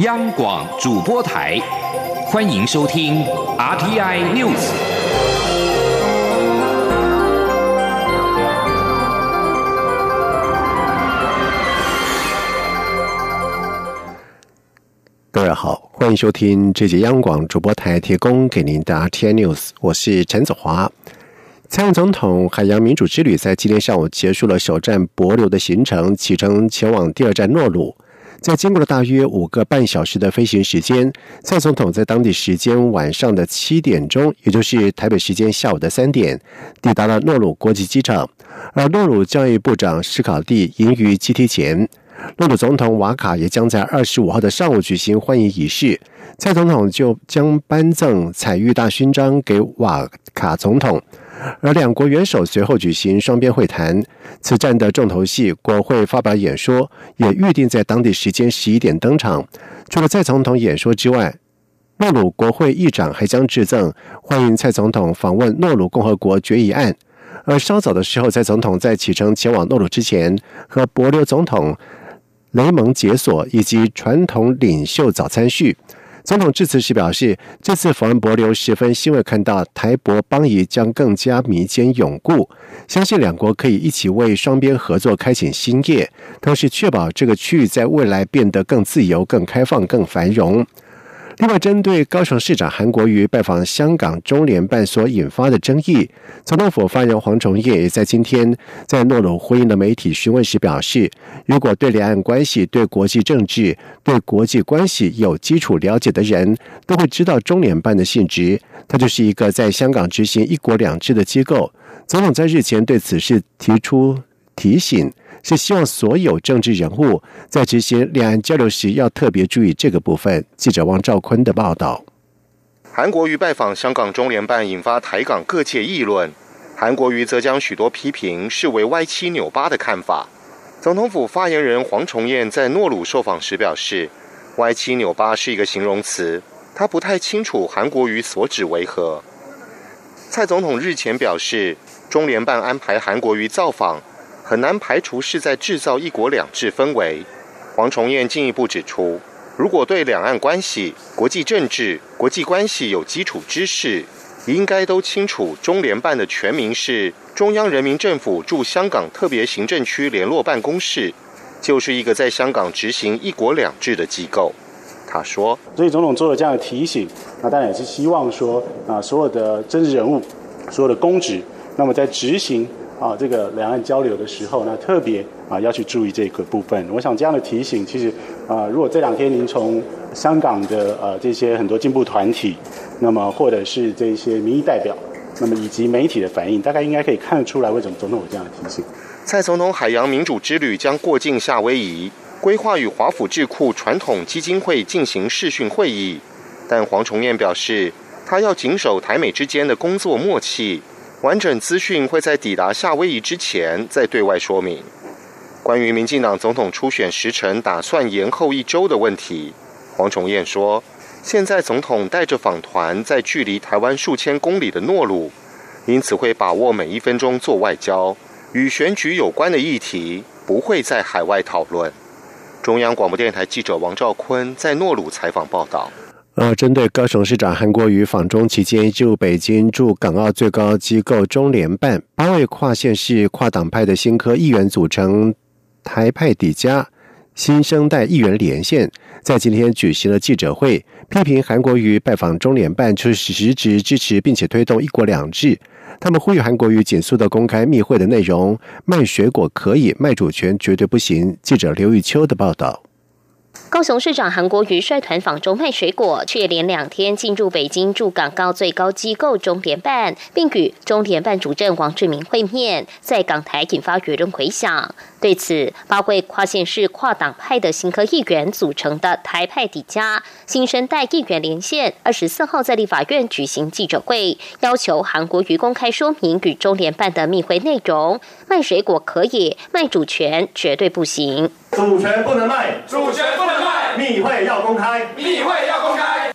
央广主播台，欢迎收听 RTI News。各位好，欢迎收听这节央广主播台提供给您的 RTI News，我是陈子华。蔡英总统海洋民主之旅在今天上午结束了首站帛琉的行程，启程前往第二站诺鲁。在经过了大约五个半小时的飞行时间，蔡总统在当地时间晚上的七点钟，也就是台北时间下午的三点，抵达了诺鲁国际机场。而诺鲁教育部长史考蒂迎于机梯前，诺鲁总统瓦卡也将在二十五号的上午举行欢迎仪式。蔡总统就将颁赠彩玉大勋章给瓦卡总统。而两国元首随后举行双边会谈，此战的重头戏——国会发表演说，也预定在当地时间十一点登场。除了蔡总统演说之外，诺鲁国会议长还将致赠欢迎蔡总统访问诺鲁共和国决议案。而稍早的时候，蔡总统在启程前往诺鲁之前，和伯琉总统雷蒙解锁以及传统领袖早餐叙。总统致辞时表示，这次访问博流十分欣慰，看到台博邦谊将更加弥坚永固，相信两国可以一起为双边合作开启新业，同时确保这个区域在未来变得更自由、更开放、更繁荣。另外，针对高雄市长韩国瑜拜访香港中联办所引发的争议，总统府发言人黄崇业也在今天在诺鲁回应的媒体询问时表示，如果对两岸关系、对国际政治、对国际关系有基础了解的人，都会知道中联办的性质，它就是一个在香港执行一国两制的机构。总统在日前对此事提出提醒。是希望所有政治人物在执行两岸交流时要特别注意这个部分。记者王兆坤的报道。韩国瑜拜访香港中联办，引发台港各界议论。韩国瑜则将许多批评视为歪七扭八的看法。总统府发言人黄崇彦在诺鲁受访时表示：“歪七扭八是一个形容词，他不太清楚韩国瑜所指为何。”蔡总统日前表示，中联办安排韩国瑜造访。很难排除是在制造一国两制氛围。黄崇彦进一步指出，如果对两岸关系、国际政治、国际关系有基础知识，应该都清楚中联办的全名是中央人民政府驻香港特别行政区联络办公室，就是一个在香港执行一国两制的机构。他说：“所以总统做了这样的提醒，那当然也是希望说啊，所有的政治人物、所有的公职，那么在执行。”啊，这个两岸交流的时候，那特别啊要去注意这个部分。我想这样的提醒，其实啊，如果这两天您从香港的呃这些很多进步团体，那么或者是这些民意代表，那么以及媒体的反应，大概应该可以看得出来，为什么总统有这样的提醒。蔡总统海洋民主之旅将过境夏威夷，规划与华府智库传统基金会进行视讯会议，但黄崇彦表示，他要谨守台美之间的工作默契。完整资讯会在抵达夏威夷之前再对外说明。关于民进党总统初选时程打算延后一周的问题，黄崇彦说：“现在总统带着访团在距离台湾数千公里的诺鲁，因此会把握每一分钟做外交。与选举有关的议题不会在海外讨论。”中央广播电台记者王兆坤在诺鲁采访报道。呃，针对高雄市长韩国瑜访中期间就北京驻港澳最高机构中联办八位跨县市跨党派的新科议员组成台派底加新生代议员连线，在今天举行了记者会，批评韩国瑜拜访中联办就是实质支持并且推动一国两制。他们呼吁韩国瑜紧速的公开密会的内容，卖水果可以，卖主权绝对不行。记者刘玉秋的报道。高雄市长韩国瑜率团访中卖水果，却连两天进入北京驻港高最高机构中联办，并与中联办主任王志明会面，在港台引发舆论回响。对此，八位跨县市跨党派的新科议员组成的台派底家新生代议员连线，二十四号在立法院举行记者会，要求韩国瑜公开说明与中联办的密会内容。卖水果可以，卖主权绝对不行。主权不能卖，主权不能卖。密会要公开，密会要公开。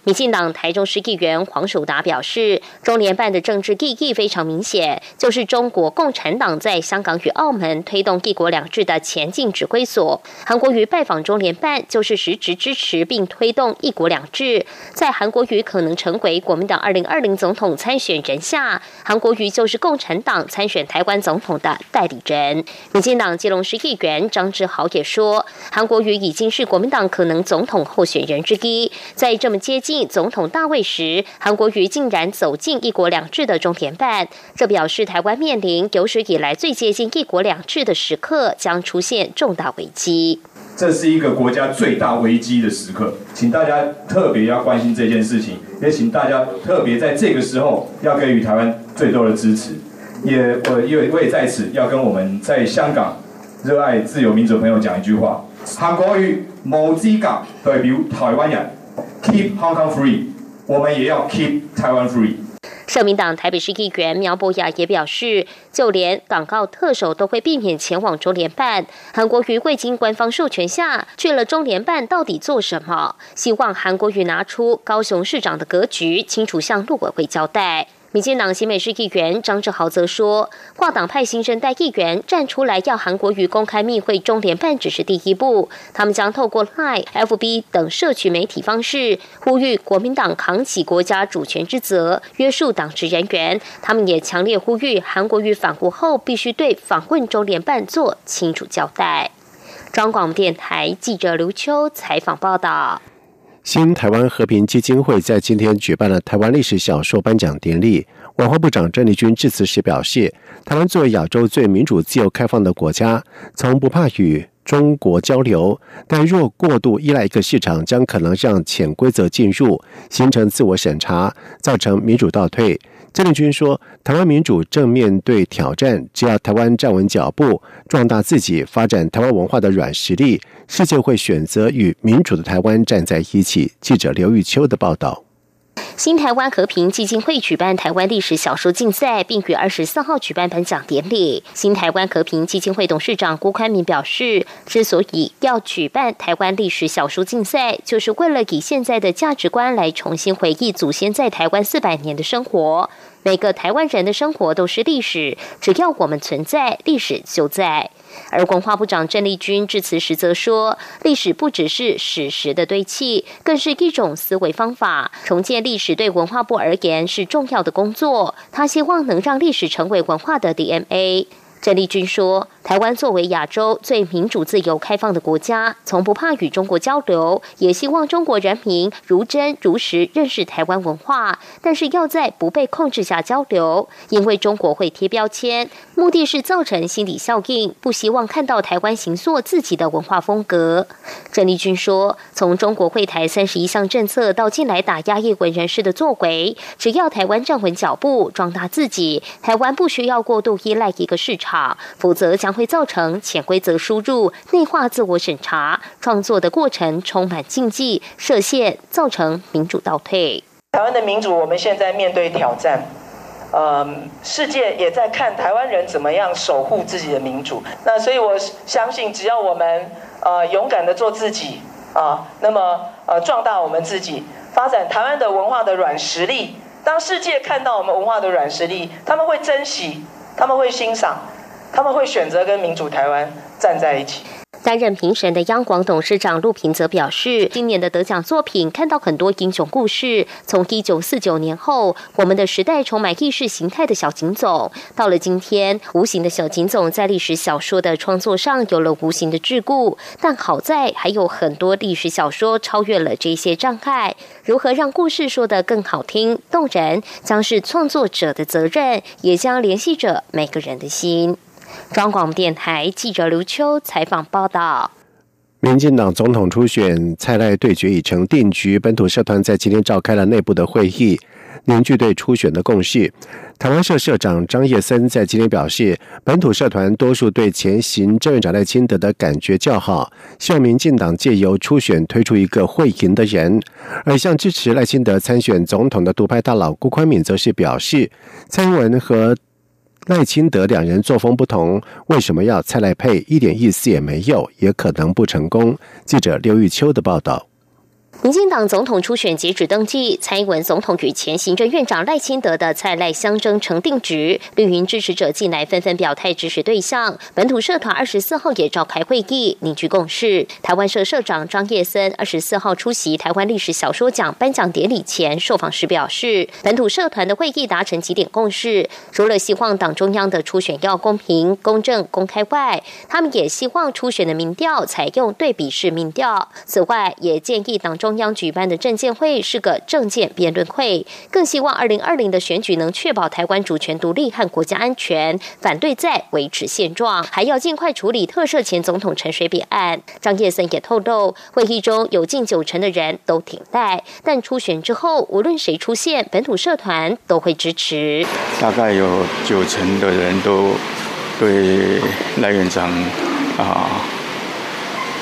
民进党台中市议员黄守达表示，中联办的政治意义非常明显，就是中国共产党在香港与澳门推动“一国两制”的前进指挥所。韩国瑜拜访中联办，就是实质支持并推动“一国两制”。在韩国瑜可能成为国民党二零二零总统参选人下，韩国瑜就是共产党参选台湾总统的代理人。民进党基隆市议员张志豪也说，韩国瑜已经是国民党可能总统候选人之一，在这么接近。总统大位时，韩国瑜竟然走进“一国两制”的中联办，这表示台湾面临有史以来最接近“一国两制”的时刻，将出现重大危机。这是一个国家最大危机的时刻，请大家特别要关心这件事情，也请大家特别在这个时候要给予台湾最多的支持。也我因为我也在此要跟我们在香港热爱自由民主朋友讲一句话：韩国瑜冇资格代表台湾人。Keep Hong Kong free，我们也要 keep Taiwan free。社民党台北市议员苗博雅也表示，就连港澳特首都会避免前往中联办。韩国瑜未经官方授权下去了中联办，到底做什么？希望韩国瑜拿出高雄市长的格局，清楚向陆委会交代。民进党新美市议员张志豪则说，跨党派新生代议员站出来要韩国瑜公开密会中联办只是第一步，他们将透过 Line、FB 等社区媒体方式，呼吁国民党扛起国家主权之责，约束党职人员。他们也强烈呼吁韩国瑜返国后必须对访问中联办做清楚交代。中广电台记者刘秋采访报道。新台湾和平基金会在今天举办了台湾历史小说颁奖典礼。文化部长郑丽君致辞时表示，台湾作为亚洲最民主、自由、开放的国家，从不怕与中国交流，但若过度依赖一个市场，将可能让潜规则进入，形成自我审查，造成民主倒退。郑丽君说：“台湾民主正面对挑战，只要台湾站稳脚步，壮大自己，发展台湾文化的软实力，世界会选择与民主的台湾站在一起。”记者刘玉秋的报道。新台湾和平基金会举办台湾历史小说竞赛，并于二十四号举办颁奖典礼。新台湾和平基金会董事长郭宽明表示，之所以要举办台湾历史小说竞赛，就是为了以现在的价值观来重新回忆祖先在台湾四百年的生活。每个台湾人的生活都是历史，只要我们存在，历史就在。而文化部长郑丽君致辞时则说：“历史不只是史实的堆砌，更是一种思维方法。重建历史对文化部而言是重要的工作。他希望能让历史成为文化的 DNA。”郑丽君说。台湾作为亚洲最民主、自由、开放的国家，从不怕与中国交流，也希望中国人民如真如实认识台湾文化。但是要在不被控制下交流，因为中国会贴标签，目的是造成心理效应，不希望看到台湾行塑自己的文化风格。郑丽君说：“从中国会台三十一项政策到近来打压艺文人士的作为，只要台湾站稳脚步，壮大自己，台湾不需要过度依赖一个市场，好否则将。”会造成潜规则输入、内化自我审查、创作的过程充满禁忌、设限，造成民主倒退。台湾的民主，我们现在面对挑战，呃，世界也在看台湾人怎么样守护自己的民主。那所以我相信，只要我们呃勇敢的做自己啊，那么呃壮大我们自己，发展台湾的文化的软实力，当世界看到我们文化的软实力，他们会珍惜，他们会欣赏。他们会选择跟民主台湾站在一起。担任评审的央广董事长陆平则表示，今年的得奖作品看到很多英雄故事。从一九四九年后，我们的时代充满意识形态的小警总，到了今天，无形的小警总在历史小说的创作上有了无形的桎梏。但好在还有很多历史小说超越了这些障碍。如何让故事说得更好听、动人，将是创作者的责任，也将联系着每个人的心。中广电台记者刘秋采访报道：民进党总统初选蔡赖对决已成定局，本土社团在今天召开了内部的会议，凝聚对初选的共识。台湾社社长张叶森在今天表示，本土社团多数对前行政院长赖清德的感觉较好，希望民进党借由初选推出一个会赢的人。而向支持赖清德参选总统的独派大佬辜宽敏则是表示，蔡英文和赖清德两人作风不同，为什么要蔡赖配？一点意思也没有，也可能不成功。记者刘玉秋的报道。民进党总统初选截止登记，蔡英文总统与前行政院长赖清德的蔡赖相争成定局，绿营支持者近来纷纷表态支持对象。本土社团二十四号也召开会议，凝聚共识。台湾社社长张叶森二十四号出席台湾历史小说奖颁奖典礼前受访时表示，本土社团的会议达成几点共识，除了希望党中央的初选要公平、公正、公开外，他们也希望初选的民调采用对比式民调。此外，也建议党中。中央举办的政见会是个政见辩论会，更希望二零二零的选举能确保台湾主权独立和国家安全，反对在维持现状，还要尽快处理特赦前总统陈水扁案。张叶森也透露，会议中有近九成的人都挺赖，但初选之后，无论谁出现，本土社团都会支持。大概有九成的人都对赖院长啊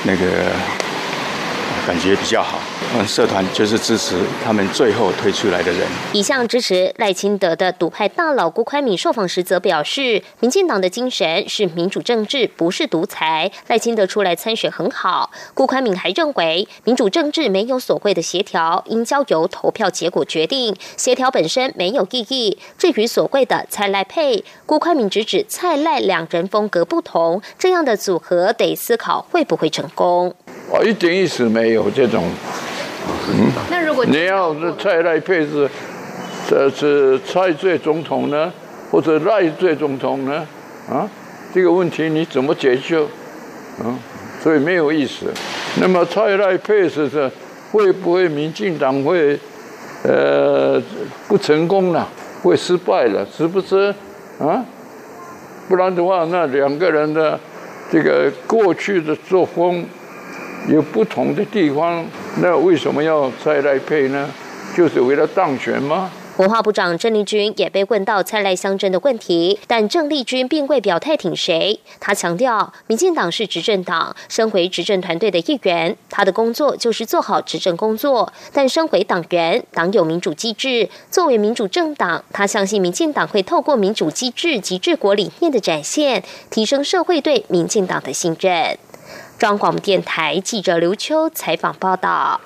那个感觉比较好。嗯，社团就是支持他们最后推出来的人。一向支持赖清德的独派大佬辜宽敏受访时则表示，民进党的精神是民主政治，不是独裁。赖清德出来参选很好。辜宽敏还认为，民主政治没有所谓的协调，应交由投票结果决定，协调本身没有意义。至于所谓的蔡赖配，辜宽敏直指蔡赖两人风格不同，这样的组合得思考会不会成功。我一点意思没有这种。嗯，那如果你要是蔡赖配置，这是蔡最总统呢，或者赖最总统呢？啊，这个问题你怎么解决？啊，所以没有意思。那么蔡赖配置是会不会民进党会呃不成功了，会失败了，是不是？啊，不然的话，那两个人的这个过去的作风。有不同的地方，那为什么要再来配呢？就是为了当选吗？文化部长郑丽君也被问到蔡赖相争的问题，但郑丽君并未表态挺谁。他强调，民进党是执政党，身为执政团队的一员，他的工作就是做好执政工作。但身为党员，党有民主机制，作为民主政党，他相信民进党会透过民主机制及治国理念的展现，提升社会对民进党的信任。中广电台记者刘秋采访报道：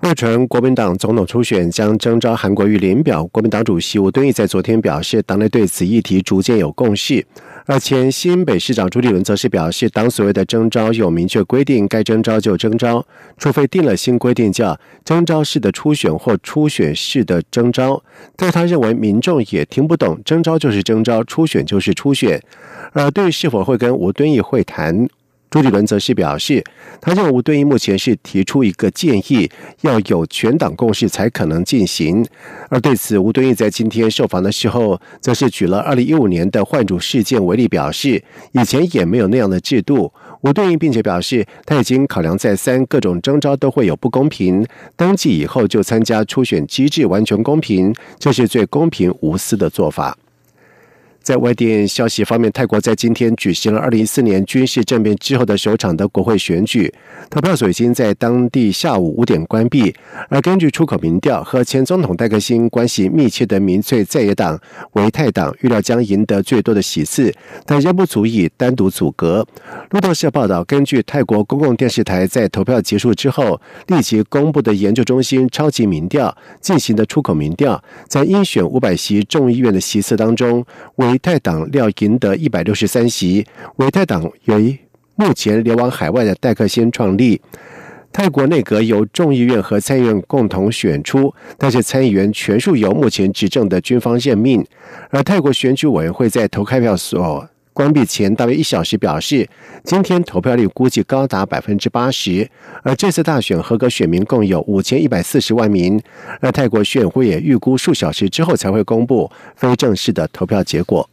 日前，国民党总统初选将征召韩国瑜联表。国民党主席吴敦义在昨天表示，党内对此议题逐渐有共识。而前新北市长朱立伦则是表示，党所谓的征召有明确规定，该征召就征召，除非定了新规定，叫征召式的初选或初选式的征召。但他认为民众也听不懂，征召就是征召，初选就是初选。而对于是否会跟吴敦义会谈？朱立伦则是表示，他认为吴敦义目前是提出一个建议，要有全党共识才可能进行。而对此，吴敦义在今天受访的时候，则是举了二零一五年的换主事件为例，表示以前也没有那样的制度。吴敦义并且表示，他已经考量再三，各种征召都会有不公平，登记以后就参加初选机制，完全公平，这是最公平无私的做法。在外电消息方面，泰国在今天举行了二零一四年军事政变之后的首场的国会选举，投票所已经在当地下午五点关闭。而根据出口民调，和前总统戴克辛关系密切的民粹在野党维泰党预料将赢得最多的席次，但仍不足以单独阻隔。路透社报道，根据泰国公共电视台在投票结束之后立即公布的研究中心超级民调进行的出口民调，在应选五百席众议院的席次当中，维泰党料赢得一百六十三席。维泰党由目前流亡海外的戴克先创立。泰国内阁由众议院和参议院共同选出，但是参议员全数由目前执政的军方任命。而泰国选举委员会在投开票所关闭前大约一小时表示，今天投票率估计高达百分之八十。而这次大选合格选民共有五千一百四十万名。而泰国选会也预估数小时之后才会公布非正式的投票结果。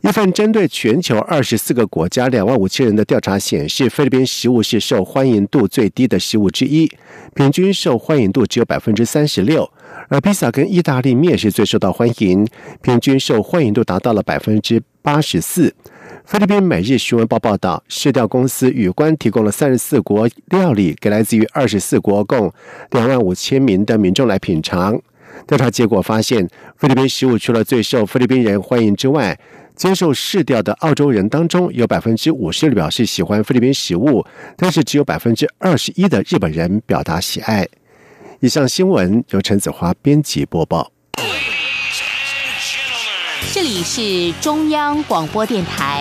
一份针对全球二十四个国家两万五千人的调查显示，菲律宾食物是受欢迎度最低的食物之一，平均受欢迎度只有百分之三十六。而披萨跟意大利面是最受到欢迎平均受欢迎度达到了百分之八十四。菲律宾每日新闻报报道市调公司与官提供了三十四国料理给来自于二十四国共两万五千名的民众来品尝。调查结果发现菲律宾食物除了最受菲律宾人欢迎之外接受试调的澳洲人当中有百分之五十表示喜欢菲律宾食物但是只有百分之二十一的日本人表达喜爱。以上新闻由陈子华编辑播报。这里是中央广播电台。